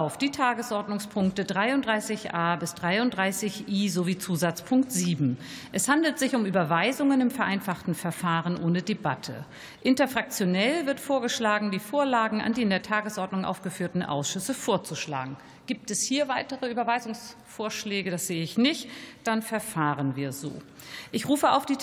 auf die Tagesordnungspunkte 33a bis 33i sowie Zusatzpunkt 7. Es handelt sich um Überweisungen im vereinfachten Verfahren ohne Debatte. Interfraktionell wird vorgeschlagen, die Vorlagen an die in der Tagesordnung aufgeführten Ausschüsse vorzuschlagen. Gibt es hier weitere Überweisungsvorschläge? Das sehe ich nicht. Dann verfahren wir so. Ich rufe auf die Tagesordnung